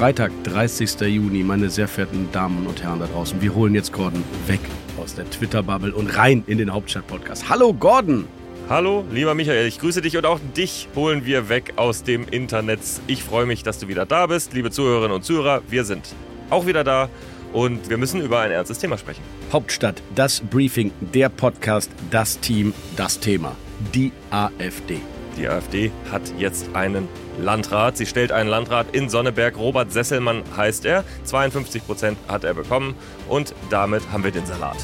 Freitag, 30. Juni, meine sehr verehrten Damen und Herren da draußen. Wir holen jetzt Gordon weg aus der Twitter-Bubble und rein in den Hauptstadt-Podcast. Hallo Gordon! Hallo, lieber Michael, ich grüße dich und auch dich holen wir weg aus dem Internet. Ich freue mich, dass du wieder da bist. Liebe Zuhörerinnen und Zuhörer, wir sind auch wieder da und wir müssen über ein ernstes Thema sprechen. Hauptstadt, das Briefing, der Podcast, das Team, das Thema. Die AfD. Die AfD hat jetzt einen Landrat. Sie stellt einen Landrat in Sonneberg. Robert Sesselmann heißt er. 52 Prozent hat er bekommen. Und damit haben wir den Salat.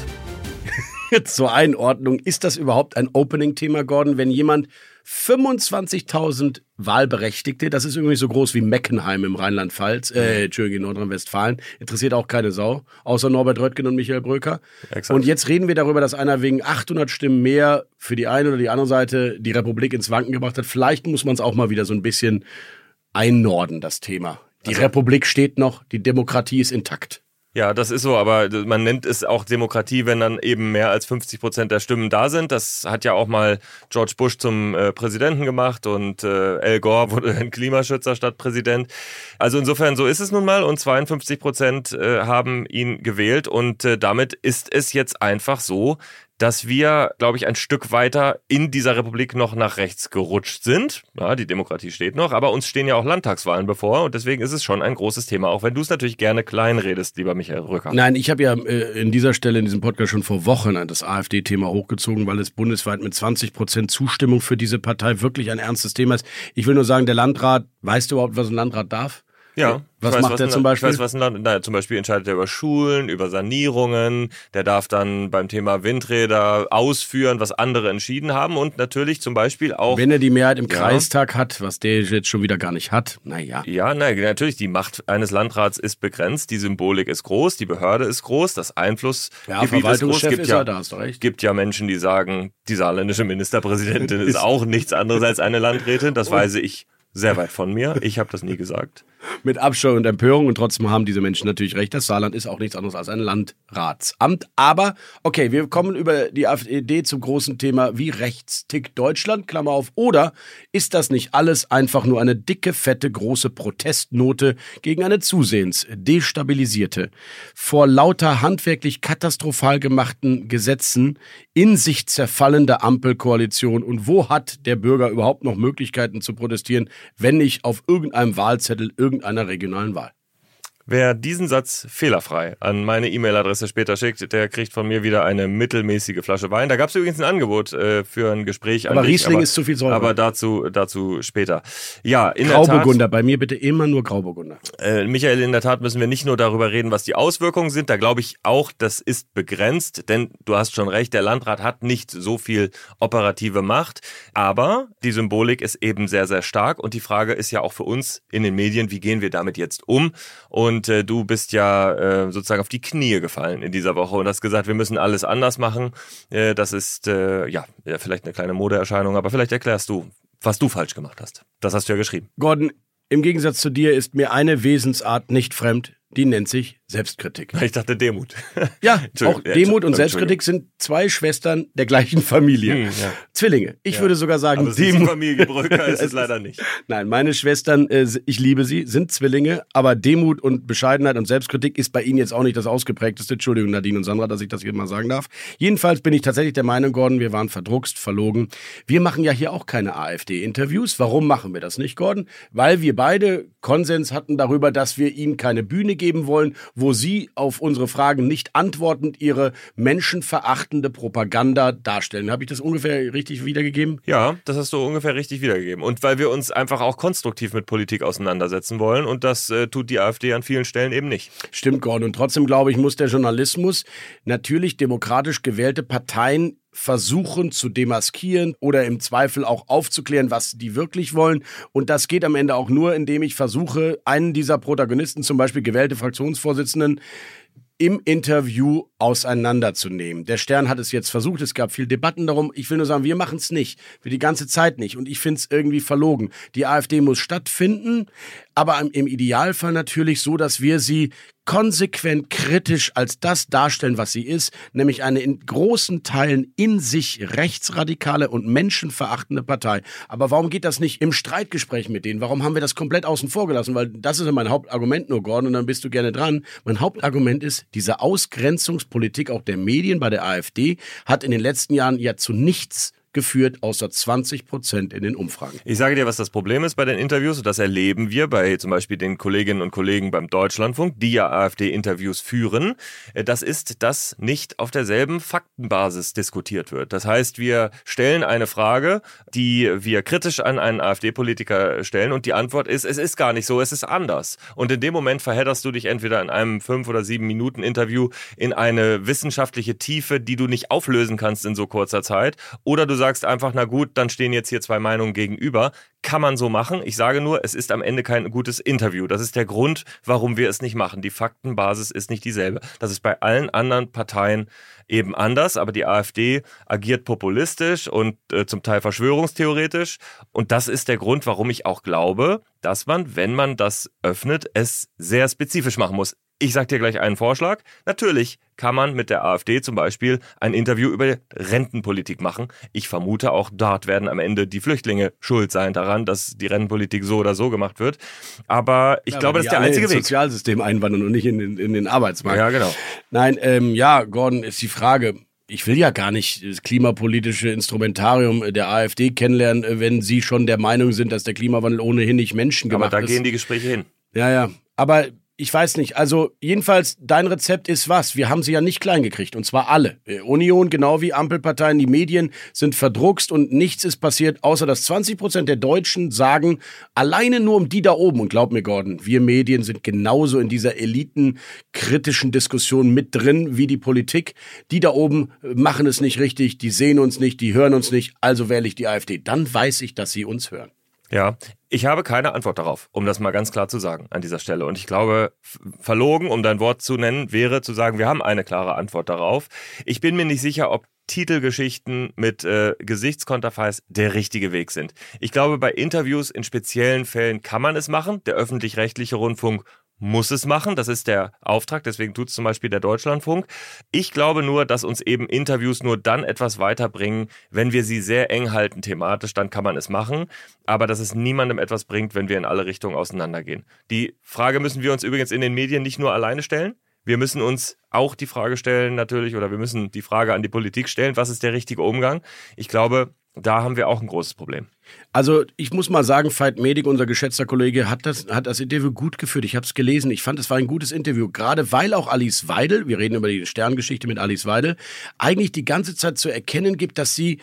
Zur Einordnung, ist das überhaupt ein Opening-Thema, Gordon, wenn jemand 25.000 Wahlberechtigte, das ist irgendwie so groß wie Meckenheim im Rheinland-Pfalz, äh, Entschuldigung, in Nordrhein-Westfalen, interessiert auch keine Sau, außer Norbert Röttgen und Michael Bröker. Exakt. Und jetzt reden wir darüber, dass einer wegen 800 Stimmen mehr für die eine oder die andere Seite die Republik ins Wanken gebracht hat. Vielleicht muss man es auch mal wieder so ein bisschen einnorden, das Thema. Die also, Republik steht noch, die Demokratie ist intakt. Ja, das ist so, aber man nennt es auch Demokratie, wenn dann eben mehr als 50 Prozent der Stimmen da sind. Das hat ja auch mal George Bush zum äh, Präsidenten gemacht und äh, Al Gore wurde ein Klimaschützer statt Präsident. Also insofern, so ist es nun mal und 52 Prozent äh, haben ihn gewählt und äh, damit ist es jetzt einfach so, dass wir, glaube ich, ein Stück weiter in dieser Republik noch nach rechts gerutscht sind. Ja, die Demokratie steht noch, aber uns stehen ja auch Landtagswahlen bevor und deswegen ist es schon ein großes Thema, auch wenn du es natürlich gerne klein redest, lieber Michael Rücker. Nein, ich habe ja äh, in dieser Stelle in diesem Podcast schon vor Wochen das AfD-Thema hochgezogen, weil es bundesweit mit 20 Prozent Zustimmung für diese Partei wirklich ein ernstes Thema ist. Ich will nur sagen, der Landrat, weißt du überhaupt, was ein Landrat darf? Ja. Was weiß, macht was der zum Beispiel? Ich weiß, was ein naja, zum Beispiel entscheidet er über Schulen, über Sanierungen. Der darf dann beim Thema Windräder ausführen, was andere entschieden haben und natürlich zum Beispiel auch. Wenn er die Mehrheit im ja. Kreistag hat, was der jetzt schon wieder gar nicht hat, naja. Ja, nein, natürlich, die Macht eines Landrats ist begrenzt, die Symbolik ist groß, die Behörde ist groß, das Einflussgebiet ja, ist groß. Gibt ist ja, da hast du recht. gibt ja Menschen, die sagen, die saarländische Ministerpräsidentin ist auch nichts anderes als eine Landrätin, das weise ich sehr weit von mir. Ich habe das nie gesagt mit Abscheu und Empörung und trotzdem haben diese Menschen natürlich recht. Das Saarland ist auch nichts anderes als ein Landratsamt. Aber okay, wir kommen über die AfD zum großen Thema, wie rechts tickt Deutschland, Klammer auf. Oder ist das nicht alles einfach nur eine dicke, fette, große Protestnote gegen eine zusehends destabilisierte, vor lauter handwerklich katastrophal gemachten Gesetzen in sich zerfallende Ampelkoalition? Und wo hat der Bürger überhaupt noch Möglichkeiten zu protestieren, wenn nicht auf irgendeinem Wahlzettel irgendein irgendeiner regionalen Wahl. Wer diesen Satz fehlerfrei an meine E-Mail-Adresse später schickt, der kriegt von mir wieder eine mittelmäßige Flasche Wein. Da gab es übrigens ein Angebot äh, für ein Gespräch. Aber dich, Riesling aber, ist zu viel Säure. Aber dazu, dazu später. Ja, in Grauburgunder, der Tat, bei mir bitte immer nur Grauburgunder. Äh, Michael, in der Tat müssen wir nicht nur darüber reden, was die Auswirkungen sind. Da glaube ich auch, das ist begrenzt, denn du hast schon recht, der Landrat hat nicht so viel operative Macht. Aber die Symbolik ist eben sehr, sehr stark. Und die Frage ist ja auch für uns in den Medien, wie gehen wir damit jetzt um? Und und äh, du bist ja äh, sozusagen auf die Knie gefallen in dieser Woche und hast gesagt, wir müssen alles anders machen. Äh, das ist äh, ja vielleicht eine kleine Modeerscheinung, aber vielleicht erklärst du, was du falsch gemacht hast. Das hast du ja geschrieben. Gordon, im Gegensatz zu dir ist mir eine Wesensart nicht fremd, die nennt sich Selbstkritik. Ich dachte Demut. Ja, auch Demut und Selbstkritik sind zwei Schwestern der gleichen Familie. Hm, ja. Zwillinge. Ich ja. würde sogar sagen, Aber Demut. Familie Brücker ist es leider nicht. Nein, meine Schwestern, äh, ich liebe sie, sind Zwillinge, aber Demut und Bescheidenheit und Selbstkritik ist bei ihnen jetzt auch nicht das ausgeprägteste. Entschuldigung, Nadine und Sandra, dass ich das hier mal sagen darf. Jedenfalls bin ich tatsächlich der Meinung, Gordon, wir waren verdruckst, verlogen. Wir machen ja hier auch keine AfD-Interviews. Warum machen wir das nicht, Gordon? Weil wir beide Konsens hatten darüber, dass wir ihnen keine Bühne geben wollen, wo sie auf unsere Fragen nicht antwortend ihre menschenverachtende Propaganda darstellen. Habe ich das ungefähr richtig wiedergegeben? Ja, das hast du ungefähr richtig wiedergegeben. Und weil wir uns einfach auch konstruktiv mit Politik auseinandersetzen wollen und das äh, tut die AfD an vielen Stellen eben nicht. Stimmt, Gordon. Und trotzdem glaube ich, muss der Journalismus natürlich demokratisch gewählte Parteien versuchen zu demaskieren oder im Zweifel auch aufzuklären, was die wirklich wollen. Und das geht am Ende auch nur, indem ich versuche, einen dieser Protagonisten, zum Beispiel gewählte Fraktionsvorsitzenden, im Interview auseinanderzunehmen. Der Stern hat es jetzt versucht, es gab viel Debatten darum. Ich will nur sagen, wir machen es nicht. Für die ganze Zeit nicht. Und ich finde es irgendwie verlogen. Die AfD muss stattfinden, aber im Idealfall natürlich so, dass wir sie konsequent kritisch als das darstellen, was sie ist, nämlich eine in großen Teilen in sich rechtsradikale und menschenverachtende Partei. Aber warum geht das nicht im Streitgespräch mit denen? Warum haben wir das komplett außen vor gelassen? Weil das ist ja mein Hauptargument nur, Gordon, und dann bist du gerne dran. Mein Hauptargument ist, diese Ausgrenzungspolitik auch der Medien bei der AfD hat in den letzten Jahren ja zu nichts geführt, außer 20 Prozent in den Umfragen. Ich sage dir, was das Problem ist bei den Interviews, das erleben wir bei zum Beispiel den Kolleginnen und Kollegen beim Deutschlandfunk, die ja AfD-Interviews führen. Äh, das ist, dass nicht auf derselben Faktenbasis diskutiert wird. Das heißt, wir stellen eine Frage, die wir kritisch an einen AfD-Politiker stellen, und die Antwort ist, es ist gar nicht so, es ist anders. Und in dem Moment verhedderst du dich entweder in einem fünf oder sieben Minuten Interview in eine wissenschaftliche Tiefe, die du nicht auflösen kannst in so kurzer Zeit, oder du sagst, sagst einfach, na gut, dann stehen jetzt hier zwei Meinungen gegenüber. Kann man so machen. Ich sage nur, es ist am Ende kein gutes Interview. Das ist der Grund, warum wir es nicht machen. Die Faktenbasis ist nicht dieselbe. Das ist bei allen anderen Parteien eben anders, aber die AfD agiert populistisch und äh, zum Teil verschwörungstheoretisch. Und das ist der Grund, warum ich auch glaube, dass man, wenn man das öffnet, es sehr spezifisch machen muss. Ich sage dir gleich einen Vorschlag. Natürlich kann man mit der AfD zum Beispiel ein Interview über Rentenpolitik machen. Ich vermute, auch dort werden am Ende die Flüchtlinge schuld sein daran, dass die Rentenpolitik so oder so gemacht wird. Aber ich ja, glaube, das ist der einzige Weg. Sozialsystem einwandern und nicht in, in, in den Arbeitsmarkt. Ja, genau. Nein, ähm, ja, Gordon, ist die Frage. Ich will ja gar nicht das klimapolitische Instrumentarium der AfD kennenlernen, wenn Sie schon der Meinung sind, dass der Klimawandel ohnehin nicht menschengemacht ist. Aber da ist. gehen die Gespräche hin. Ja, ja. Aber ich weiß nicht. Also jedenfalls, dein Rezept ist was? Wir haben sie ja nicht klein gekriegt. Und zwar alle. Äh, Union, genau wie Ampelparteien, die Medien sind verdruckst und nichts ist passiert, außer dass 20 Prozent der Deutschen sagen, alleine nur um die da oben. Und glaub mir, Gordon, wir Medien sind genauso in dieser elitenkritischen Diskussion mit drin wie die Politik. Die da oben äh, machen es nicht richtig, die sehen uns nicht, die hören uns nicht, also wähle ich die AfD. Dann weiß ich, dass sie uns hören. Ja, ich habe keine Antwort darauf, um das mal ganz klar zu sagen an dieser Stelle. Und ich glaube, verlogen, um dein Wort zu nennen, wäre zu sagen, wir haben eine klare Antwort darauf. Ich bin mir nicht sicher, ob Titelgeschichten mit äh, Gesichtskonterfeis der richtige Weg sind. Ich glaube, bei Interviews in speziellen Fällen kann man es machen. Der öffentlich-rechtliche Rundfunk muss es machen. Das ist der Auftrag, deswegen tut es zum Beispiel der Deutschlandfunk. Ich glaube nur, dass uns eben Interviews nur dann etwas weiterbringen, wenn wir sie sehr eng halten thematisch, dann kann man es machen. Aber dass es niemandem etwas bringt, wenn wir in alle Richtungen auseinandergehen. Die Frage müssen wir uns übrigens in den Medien nicht nur alleine stellen. Wir müssen uns auch die Frage stellen natürlich, oder wir müssen die Frage an die Politik stellen, was ist der richtige Umgang? Ich glaube, da haben wir auch ein großes Problem. Also ich muss mal sagen, Veit Medik, unser geschätzter Kollege, hat das, hat das Interview gut geführt. Ich habe es gelesen. Ich fand, es war ein gutes Interview, gerade weil auch Alice Weidel, wir reden über die Sterngeschichte mit Alice Weidel, eigentlich die ganze Zeit zu erkennen gibt, dass sie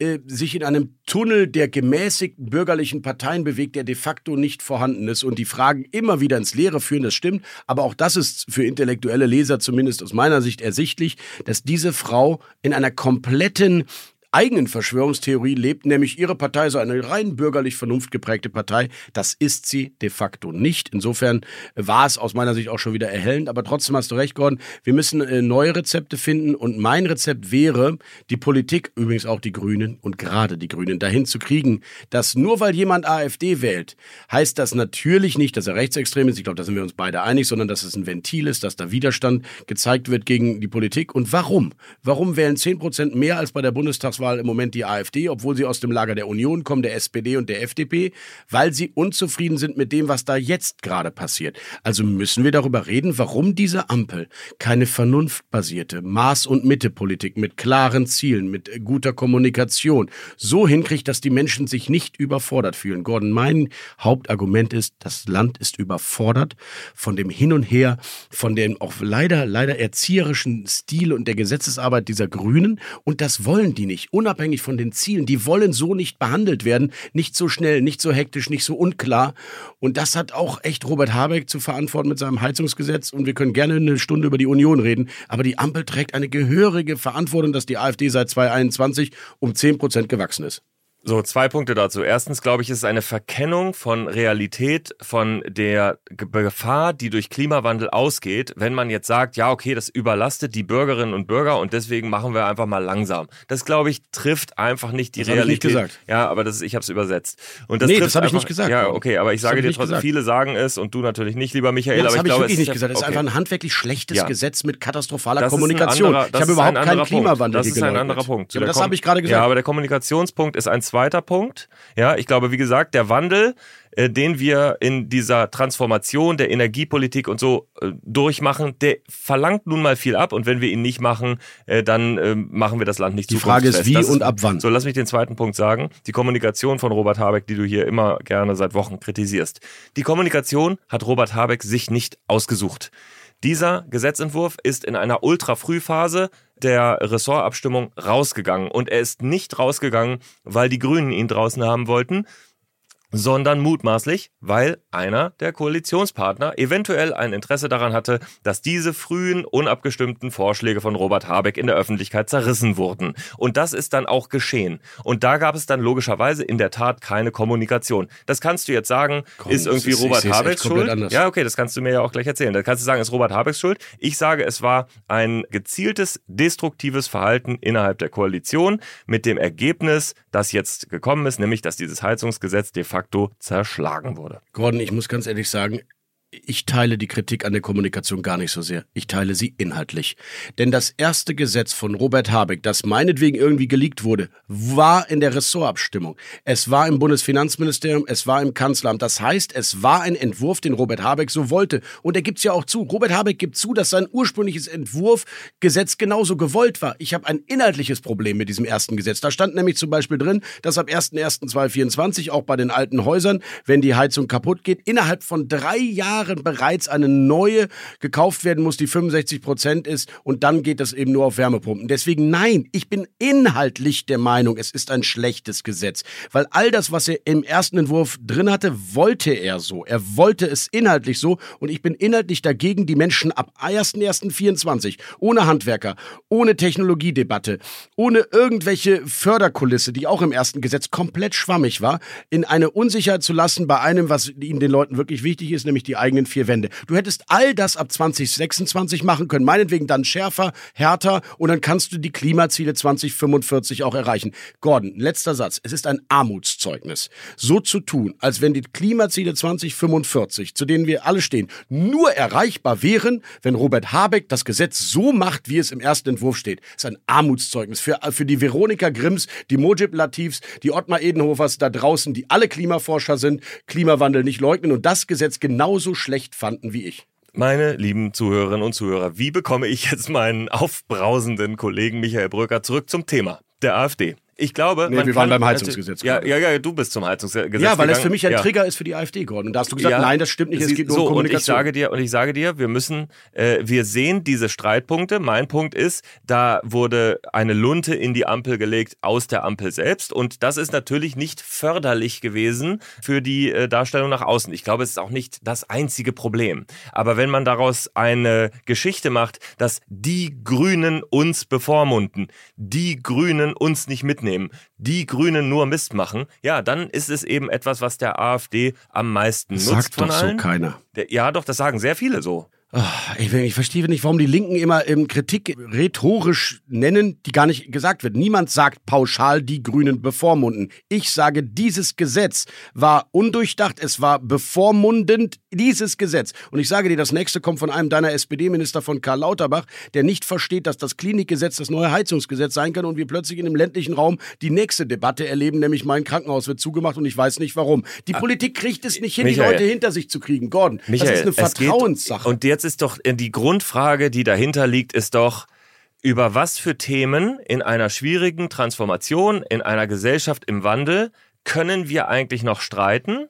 äh, sich in einem Tunnel der gemäßigten bürgerlichen Parteien bewegt, der de facto nicht vorhanden ist und die Fragen immer wieder ins Leere führen, das stimmt, aber auch das ist für intellektuelle Leser zumindest aus meiner Sicht ersichtlich, dass diese Frau in einer kompletten eigenen Verschwörungstheorie lebt, nämlich ihre Partei sei eine rein bürgerlich vernunftgeprägte Partei. Das ist sie de facto nicht. Insofern war es aus meiner Sicht auch schon wieder erhellend, aber trotzdem hast du recht, Gordon. Wir müssen äh, neue Rezepte finden und mein Rezept wäre, die Politik, übrigens auch die Grünen und gerade die Grünen, dahin zu kriegen, dass nur weil jemand AfD wählt, heißt das natürlich nicht, dass er rechtsextrem ist. Ich glaube, da sind wir uns beide einig, sondern dass es ein Ventil ist, dass da Widerstand gezeigt wird gegen die Politik. Und warum? Warum wählen 10 Prozent mehr als bei der Bundestags Bundestagswahl im Moment die AfD, obwohl sie aus dem Lager der Union kommen, der SPD und der FDP, weil sie unzufrieden sind mit dem, was da jetzt gerade passiert. Also müssen wir darüber reden, warum diese Ampel keine vernunftbasierte Maß- und Mitte-Politik mit klaren Zielen, mit guter Kommunikation so hinkriegt, dass die Menschen sich nicht überfordert fühlen. Gordon, mein Hauptargument ist, das Land ist überfordert von dem Hin und Her, von dem auch leider, leider erzieherischen Stil und der Gesetzesarbeit dieser Grünen und das wollen die nicht. Unabhängig von den Zielen. Die wollen so nicht behandelt werden, nicht so schnell, nicht so hektisch, nicht so unklar. Und das hat auch echt Robert Habeck zu verantworten mit seinem Heizungsgesetz. Und wir können gerne eine Stunde über die Union reden. Aber die Ampel trägt eine gehörige Verantwortung, dass die AfD seit 2021 um 10 Prozent gewachsen ist. So, zwei Punkte dazu. Erstens, glaube ich, ist es eine Verkennung von Realität, von der Gefahr, die durch Klimawandel ausgeht, wenn man jetzt sagt, ja, okay, das überlastet die Bürgerinnen und Bürger und deswegen machen wir einfach mal langsam. Das, glaube ich, trifft einfach nicht die das Realität. Ich nicht gesagt. Ja, aber das ist, ich habe es übersetzt. Und das nee, das habe ich nicht gesagt. Ja, okay, aber ich Das sage dir ich trotzdem, viele sagen es und du natürlich nicht, lieber Michael. Ja, das ich habe ich glaube, wirklich nicht ist, gesagt. Das ist okay. einfach ein handwerklich schlechtes Ja. Gesetz mit katastrophaler Das ist Kommunikation. anderer- ich habe ist überhaupt ein keinen. Klimawandel Das ist ein anderer Punkt. Ja, das habe ich gerade Ja, gesagt. aber der Kommunikationspunkt ist ein zweiter Punkt. Ja, ich glaube, wie gesagt, der Wandel, äh, den wir in dieser Transformation der Energiepolitik und so äh, durchmachen, der verlangt nun mal viel ab. Und wenn wir ihn nicht machen, äh, dann äh, machen wir das Land nicht Die Frage ist, wie Das und ab wann. So, lass mich den zweiten Punkt sagen. Die Kommunikation von Robert Habeck, die du hier immer gerne seit Wochen kritisierst. Die Kommunikation hat Robert Habeck sich nicht ausgesucht. Dieser Gesetzentwurf ist in einer Ultra-Frühphase der Ressortabstimmung rausgegangen. Und er ist nicht rausgegangen, weil die Grünen ihn draußen haben wollten, sondern mutmaßlich, weil einer der Koalitionspartner eventuell ein Interesse daran hatte, dass diese frühen, unabgestimmten Vorschläge von Robert Habeck in der Öffentlichkeit zerrissen wurden. Und das ist dann auch geschehen. Und da gab es dann logischerweise in der Tat keine Kommunikation. Das kannst du jetzt sagen, Komm, ist irgendwie ist- Robert Habecks Schuld. anders. Ja, okay, das kannst du mir ja auch gleich erzählen. Da kannst du sagen, ist Robert Habecks Schuld. Ich sage, es war ein gezieltes, destruktives Verhalten innerhalb der Koalition mit dem Ergebnis, das jetzt gekommen ist, nämlich, dass dieses Heizungsgesetz de facto zerschlagen wurde. Gordon, ich muss ganz ehrlich sagen, ich teile die Kritik an der Kommunikation gar nicht so sehr. Ich teile sie inhaltlich. Denn das erste Gesetz von Robert Habeck, das meinetwegen irgendwie geleakt wurde, war in der Ressortabstimmung. Es war im Bundesfinanzministerium, es war im Kanzleramt. Das heißt, es war ein Entwurf, den Robert Habeck so wollte. Und er gibt's ja auch zu. Robert Habeck gibt zu, dass sein ursprüngliches Entwurfgesetz genauso gewollt war. Ich habe ein inhaltliches Problem mit diesem ersten Gesetz. Da stand nämlich zum Beispiel drin, dass ab 1.1.2024 auch bei den alten Häusern, wenn die Heizung kaputt geht, innerhalb von drei Jahren bereits eine neue gekauft werden muss, die 65 Prozent ist und dann geht das eben nur auf Wärmepumpen. Deswegen nein, ich bin inhaltlich der Meinung, es ist ein schlechtes Gesetz, weil all das, was er im ersten Entwurf drin hatte, wollte er so. Er wollte es inhaltlich so und ich bin inhaltlich dagegen, die Menschen ab 1.1.24 ohne Handwerker, ohne Technologiedebatte, ohne irgendwelche Förderkulisse, die auch im ersten Gesetz komplett schwammig war, in eine Unsicherheit zu lassen bei einem, was ihnen den Leuten wirklich wichtig ist, nämlich die eigenen vier Wände. Du hättest all das ab 2026 machen können, meinetwegen dann schärfer, härter und dann kannst du die Klimaziele 2045 auch erreichen. Gordon, letzter Satz. Es ist ein Armutszeugnis, so zu tun, als wenn die Klimaziele 2045, zu denen wir alle stehen, nur erreichbar wären, wenn Robert Habeck das Gesetz so macht, wie es im ersten Entwurf steht. Das ist ein Armutszeugnis für, für die Veronika Grimms, die Mojib Latifs, die Ottmar Edenhofers da draußen, die alle Klimaforscher sind, Klimawandel nicht leugnen und das Gesetz genauso schlecht fanden wie ich. Meine lieben Zuhörerinnen und Zuhörer, wie bekomme ich jetzt meinen aufbrausenden Kollegen Michael Bröcker zurück zum Thema der AfD? Ich glaube, Nee, wir waren beim Heizungsgesetz Ja, gerade. ja, ja, du bist zum Heizungsgesetz Ja, weil es gegangen. für mich ein ja. Trigger ist für die AfD, Gordon. Und da hast du gesagt, Ja, nein, das stimmt nicht, es geht nur so, um Und ich Kommunikation. sage dir, und ich sage dir, wir müssen, äh, wir sehen diese Streitpunkte. Mein Punkt ist, da wurde eine Lunte in die Ampel gelegt aus der Ampel selbst. Und das ist natürlich nicht förderlich gewesen für die äh, Darstellung nach außen. Ich glaube, es ist auch nicht das einzige Problem. Aber wenn man daraus eine Geschichte macht, dass die Grünen uns bevormunden, die Grünen uns nicht mitnehmen, die Grünen nur Mist machen, ja, dann ist es eben etwas, was der AfD am meisten nutzt Sagt von doch so keiner. Ja, doch, das sagen sehr viele so. Ah, Ich, ich verstehe nicht, warum die Linken immer ähm, Kritik rhetorisch nennen, die gar nicht gesagt wird. Niemand sagt pauschal, die Grünen bevormunden. Ich sage, dieses Gesetz war undurchdacht, es war bevormundend, dieses Gesetz. Und ich sage dir, das nächste kommt von einem deiner SPD-Minister von Karl Lauterbach, der nicht versteht, dass das Klinikgesetz das neue Heizungsgesetz sein kann und wir plötzlich in dem ländlichen Raum die nächste Debatte erleben, nämlich mein Krankenhaus wird zugemacht und ich weiß nicht warum. Die Politik kriegt es nicht hin, die Ah. Michael. Leute hinter sich zu kriegen. Gordon, Michael, das ist eine Vertrauenssache. Jetzt ist doch äh, die Grundfrage, die dahinter liegt, ist doch, über was für Themen in einer schwierigen Transformation, in einer Gesellschaft im Wandel, können wir eigentlich noch streiten,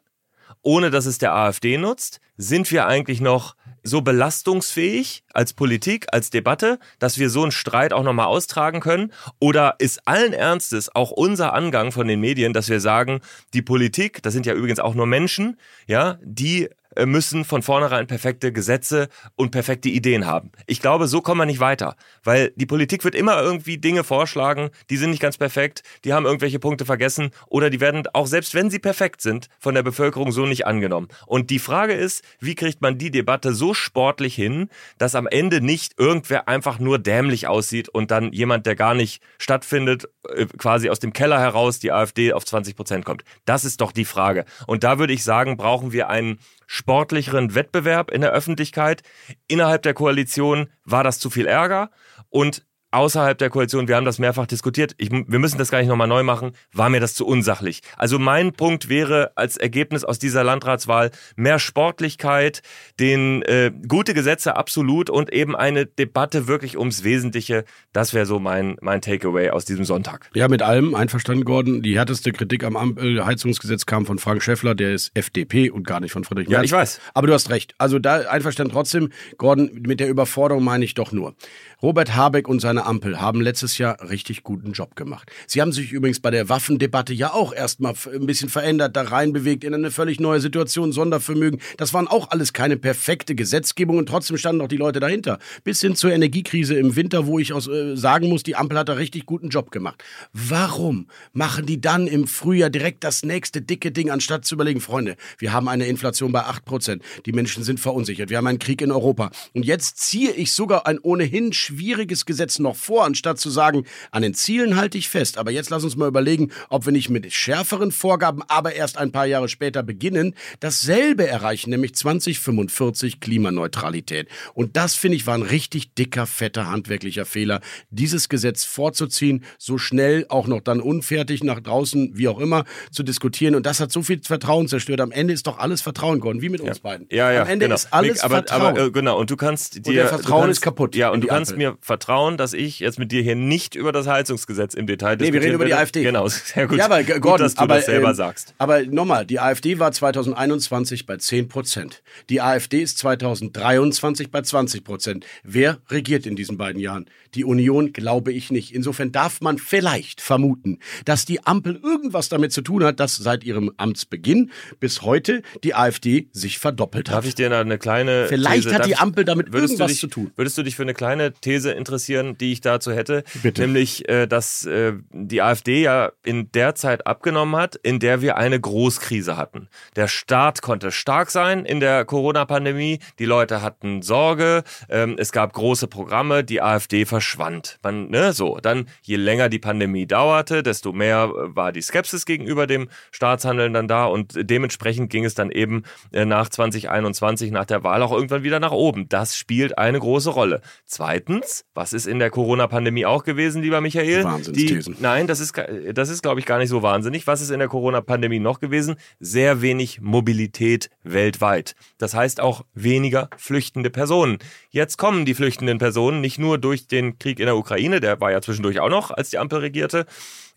ohne dass es der AfD nutzt? Sind wir eigentlich noch so belastungsfähig als Politik, als Debatte, dass wir so einen Streit auch nochmal austragen können? Oder ist allen Ernstes auch unser Angang von den Medien, dass wir sagen, die Politik, das sind ja übrigens auch nur Menschen, ja, die müssen von vornherein perfekte Gesetze und perfekte Ideen haben. Ich glaube, so kommen wir nicht weiter, weil die Politik wird immer irgendwie Dinge vorschlagen, die sind nicht ganz perfekt, die haben irgendwelche Punkte vergessen oder die werden auch selbst wenn sie perfekt sind, von der Bevölkerung so nicht angenommen. Und die Frage ist, wie kriegt man die Debatte so sportlich hin, dass am Ende nicht irgendwer einfach nur dämlich aussieht und dann jemand, der gar nicht stattfindet, äh, quasi aus dem Keller heraus die AfD auf 20 Prozent kommt. Das ist doch die Frage. Und da würde ich sagen, brauchen wir einen sportlicheren Wettbewerb in der Öffentlichkeit. Innerhalb der Koalition war das zu viel Ärger und außerhalb der Koalition, wir haben das mehrfach diskutiert, ich, wir müssen das gar nicht nochmal neu machen, war mir das zu unsachlich. Also mein Punkt wäre als Ergebnis aus dieser Landratswahl mehr Sportlichkeit, den äh, gute Gesetze absolut und eben eine Debatte wirklich ums Wesentliche. Das wäre so mein, mein Takeaway aus diesem Sonntag. Ja, mit allem einverstanden, Gordon. Die härteste Kritik am Heizungsgesetz kam von Frank Schäffler, der ist FDP und gar nicht von Friedrich Merz. Ja, ich weiß. Aber du hast recht. Also da einverstanden trotzdem, Gordon, mit der Überforderung meine ich doch nur. Robert Habeck und seine Ampel haben letztes Jahr richtig guten Job gemacht. Sie haben sich übrigens bei der Waffendebatte ja auch erstmal ein bisschen verändert, da reinbewegt in eine völlig neue Situation, Sondervermögen. Das waren auch alles keine perfekte Gesetzgebung und trotzdem standen auch die Leute dahinter. Bis hin zur Energiekrise im Winter, wo ich aus, äh, sagen muss, die Ampel hat da richtig guten Job gemacht. Warum machen die dann im Frühjahr direkt das nächste dicke Ding, anstatt zu überlegen, Freunde, wir haben eine Inflation bei 8%, die Menschen sind verunsichert, wir haben einen Krieg in Europa und jetzt ziehe ich sogar ein ohnehin schwieriges Gesetz noch vor, anstatt zu sagen, an den Zielen halte ich fest. Aber jetzt lass uns mal überlegen, ob wir nicht mit schärferen Vorgaben, aber erst ein paar Jahre später beginnen, dasselbe erreichen, nämlich 2045 Klimaneutralität. Und das, finde ich, war ein richtig dicker, fetter, handwerklicher Fehler, dieses Gesetz vorzuziehen, so schnell, auch noch dann unfertig nach draußen, wie auch immer, zu diskutieren. Und das hat so viel Vertrauen zerstört. Am Ende ist doch alles Vertrauen, Gordon, wie mit ja. uns beiden. Ja, ja, Am Ende genau. ist alles aber, Vertrauen. Aber, äh, genau, und du kannst dir. Und der Vertrauen kannst, ist kaputt. Ja, und du kannst. Mir vertrauen, dass ich jetzt mit dir hier nicht über das Heizungsgesetz im Detail Nee, wir reden über die werde. AfD. Genau, sehr gut. Ja, aber G- gut, Gordon, dass du aber, das selber ähm, sagst. Aber nochmal, die AfD war 2021 bei 10 Prozent. Die AfD ist 2023 bei 20 Prozent. Wer regiert in diesen beiden Jahren? Die Union glaube ich nicht. Insofern darf man vielleicht vermuten, dass die Ampel irgendwas damit zu tun hat, dass seit ihrem Amtsbeginn bis heute die AfD sich verdoppelt hat. Darf ich dir eine kleine Vielleicht These, hat die Ampel damit irgendwas dich, zu tun. Würdest du dich für eine kleine These interessieren, die ich dazu hätte? Bitte. Nämlich, äh, dass äh, die AfD ja in der Zeit abgenommen hat, in der wir eine Großkrise hatten. Der Staat konnte stark sein in der Corona-Pandemie. Die Leute hatten Sorge. Ähm, es gab große Programme. Die AfD verschwand. Man, ne, so. Dann, je länger die Pandemie dauerte, desto mehr äh, war die Skepsis gegenüber dem Staatshandeln dann da und dementsprechend ging es dann eben äh, nach 2021, nach der Wahl auch irgendwann wieder nach oben. Das spielt eine große Rolle. Zweitens, was ist in der Corona-Pandemie auch gewesen, lieber Michael? Wahnsinnsthesen. Die, nein, das ist, das ist, glaube ich, gar nicht so wahnsinnig. Was ist in der Corona-Pandemie noch gewesen? Sehr wenig Mobilität weltweit. Das heißt auch weniger flüchtende Personen. Jetzt kommen die flüchtenden Personen nicht nur durch den Krieg in der Ukraine, der war ja zwischendurch auch noch, als die Ampel regierte,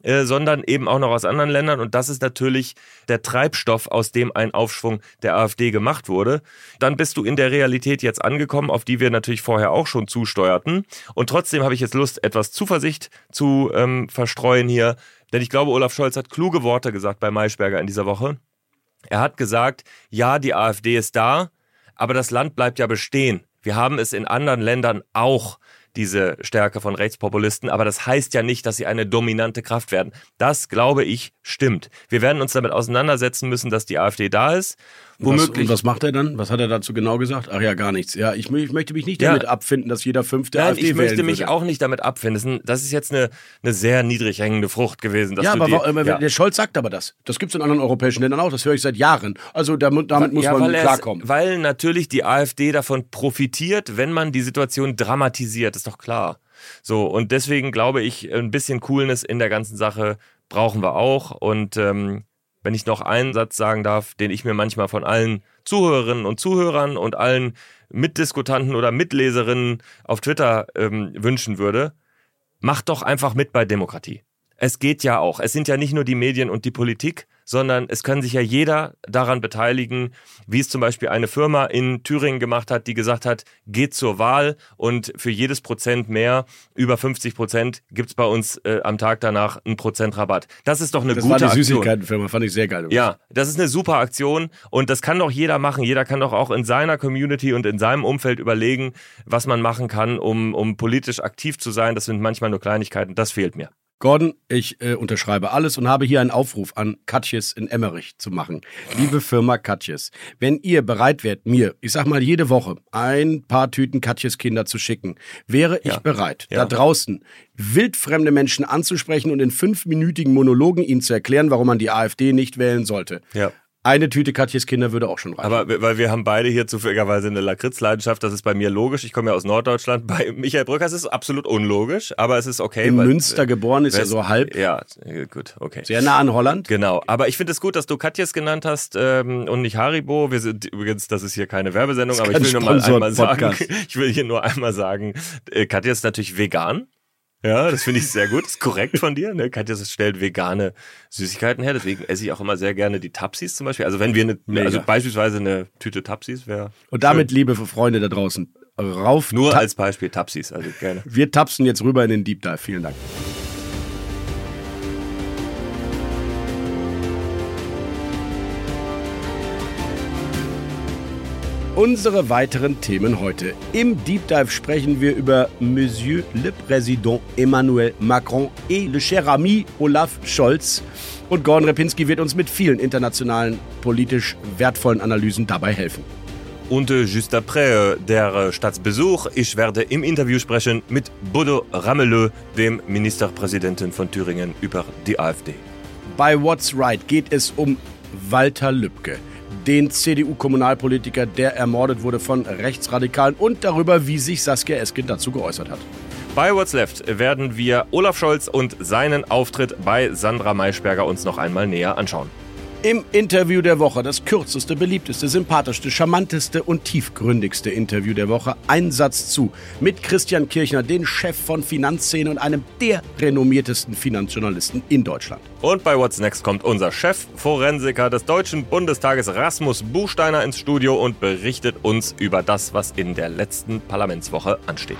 äh, sondern eben auch noch aus anderen Ländern. Und das ist natürlich der Treibstoff, aus dem ein Aufschwung der AfD gemacht wurde. Dann bist du in der Realität jetzt angekommen, auf die wir natürlich vorher auch schon zusteuerten. Und trotzdem habe ich jetzt Lust, etwas Zuversicht zu ähm, verstreuen hier. Denn ich glaube, Olaf Scholz hat kluge Worte gesagt bei Maischberger in dieser Woche. Er hat gesagt, ja, die AfD ist da, aber das Land bleibt ja bestehen. Wir haben es in anderen Ländern auch, diese Stärke von Rechtspopulisten, aber das heißt ja nicht, dass sie eine dominante Kraft werden. Das, glaube ich, stimmt. Wir werden uns damit auseinandersetzen müssen, dass die AfD da ist. Was, Womöglich. und was macht er dann? Was hat er dazu genau gesagt? Ach ja, gar nichts. Ja, ich, ich möchte mich nicht Ja. damit abfinden, dass jeder Fünfte Nein, AfD ich möchte mich würde. auch nicht damit abfinden. Das ist, jetzt eine, eine sehr niedrig hängende Frucht gewesen. Dass ja, aber die, ja. der Scholz sagt aber das. Das gibt es in anderen europäischen Ländern auch. Das höre ich seit Jahren. Also damit, damit muss ja, man er es- klarkommen. Weil natürlich die AfD davon profitiert, wenn man die Situation dramatisiert, ist doch klar. So, und deswegen glaube ich, ein bisschen Coolness in der ganzen Sache brauchen wir auch. Und ähm, wenn ich noch einen Satz sagen darf, den ich mir manchmal von allen Zuhörerinnen und Zuhörern und allen Mitdiskutanten oder Mitleserinnen auf Twitter ähm, wünschen würde, macht doch einfach mit bei Demokratie. Es geht ja auch. Es sind ja nicht nur die Medien und die Politik, sondern es kann sich ja jeder daran beteiligen, wie es zum Beispiel eine Firma in Thüringen gemacht hat, die gesagt hat, geht zur Wahl und für jedes Prozent mehr, über 50 Prozent, gibt's bei uns äh, am Tag danach einen Prozent Rabatt. Das ist doch eine Das gute war die Aktion. Süßigkeitenfirma, fand ich sehr geil. Ja, das ist eine super Aktion und das kann doch jeder machen. Jeder kann doch auch in seiner Community und in seinem Umfeld überlegen, was man machen kann, um, um politisch aktiv zu sein. Das sind manchmal nur Kleinigkeiten. Das fehlt mir. Gordon, ich äh, unterschreibe alles und habe hier einen Aufruf an Katjes in Emmerich zu machen. Liebe Firma Katjes, wenn ihr bereit wärt, mir, ich sag mal jede Woche, ein paar Tüten Katjes Kinder zu schicken, wäre ich Ja. bereit, Ja. da draußen wildfremde Menschen anzusprechen und in fünfminütigen Monologen ihnen zu erklären, warum man die AfD nicht wählen sollte. Ja. Eine Tüte Katjes Kinder würde auch schon reichen. Aber weil wir haben beide hier zufälligerweise eine Lakritzleidenschaft, das ist bei mir logisch. Ich komme ja aus Norddeutschland. Bei Michael Brücker ist es absolut unlogisch, aber es ist okay. in weil- Münster geboren ist ja so halb, Ja, äh, gut, okay. sehr nah an Holland. Genau, aber ich finde es gut, dass du Katjes genannt hast ähm, und nicht Haribo. Wir sind übrigens, das ist hier keine Werbesendung, aber ich will nur mal einmal sagen, ich will hier nur einmal sagen, äh, Katja ist natürlich vegan. Ja, das finde ich sehr gut. ist korrekt von dir. Ne? Katja stellt vegane Süßigkeiten her, deswegen esse ich auch immer sehr gerne die Tapsis zum Beispiel. Also wenn wir eine, Mega. also beispielsweise eine Tüte Tapsis wäre. Und damit, liebe Freunde da draußen, rauf. Nur als Beispiel Tapsis, also gerne. Wir tapsen jetzt rüber in den Deep Dive. Vielen Dank. Unsere weiteren Themen heute. Im Deep Dive sprechen wir über Monsieur le Président Emmanuel Macron et le cher ami Olaf Scholz. Und Gordon Repinski wird uns mit vielen internationalen, politisch wertvollen Analysen dabei helfen. Und äh, just après äh, der äh, Staatsbesuch, ich werde im Interview sprechen mit Bodo Ramelö, dem Ministerpräsidenten von Thüringen, über die AfD. Bei What's Right geht es um Walter Lübcke, den CDU-Kommunalpolitiker, der ermordet wurde von Rechtsradikalen und darüber, wie sich Saskia Esken dazu geäußert hat. Bei What's Left werden wir Olaf Scholz und seinen Auftritt bei Sandra Maischberger uns noch einmal näher anschauen. Im Interview der Woche, das kürzeste, beliebteste, sympathischste, charmanteste und tiefgründigste Interview der Woche, ein Satz zu mit Christian Kirchner, den Chef von Finanzszene und einem der renommiertesten Finanzjournalisten in Deutschland. Und bei What's Next kommt unser Chefforensiker des Deutschen Bundestages Rasmus Buchsteiner ins Studio und berichtet uns über das, was in der letzten Parlamentswoche ansteht.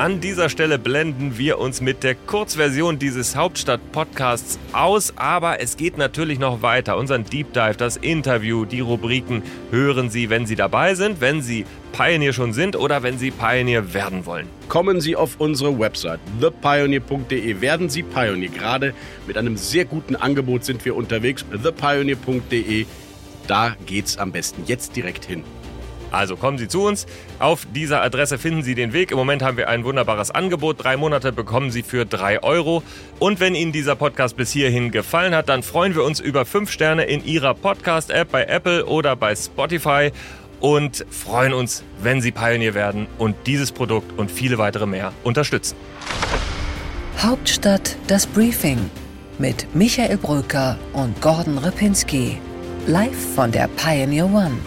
An dieser Stelle blenden wir uns mit der Kurzversion dieses Hauptstadt-Podcasts aus, aber es geht natürlich noch weiter. Unseren Deep Dive, das Interview, die Rubriken hören Sie, wenn Sie dabei sind, wenn Sie Pioneer schon sind oder wenn Sie Pioneer werden wollen. Kommen Sie auf unsere Website thepioneer.de. Werden Sie Pioneer. Gerade mit einem sehr guten Angebot sind wir unterwegs. thepioneer.de. Da geht's am besten. Jetzt direkt hin. Also kommen Sie zu uns. Auf dieser Adresse finden Sie den Weg. Im Moment haben wir ein wunderbares Angebot. Drei Monate bekommen Sie für drei Euro. Und wenn Ihnen dieser Podcast bis hierhin gefallen hat, dann freuen wir uns über fünf Sterne in Ihrer Podcast-App bei Apple oder bei Spotify. Und freuen uns, wenn Sie Pioneer werden und dieses Produkt und viele weitere mehr unterstützen. Hauptstadt das Briefing mit Michael Bröker und Gordon Ripinski. Live von der Pioneer One.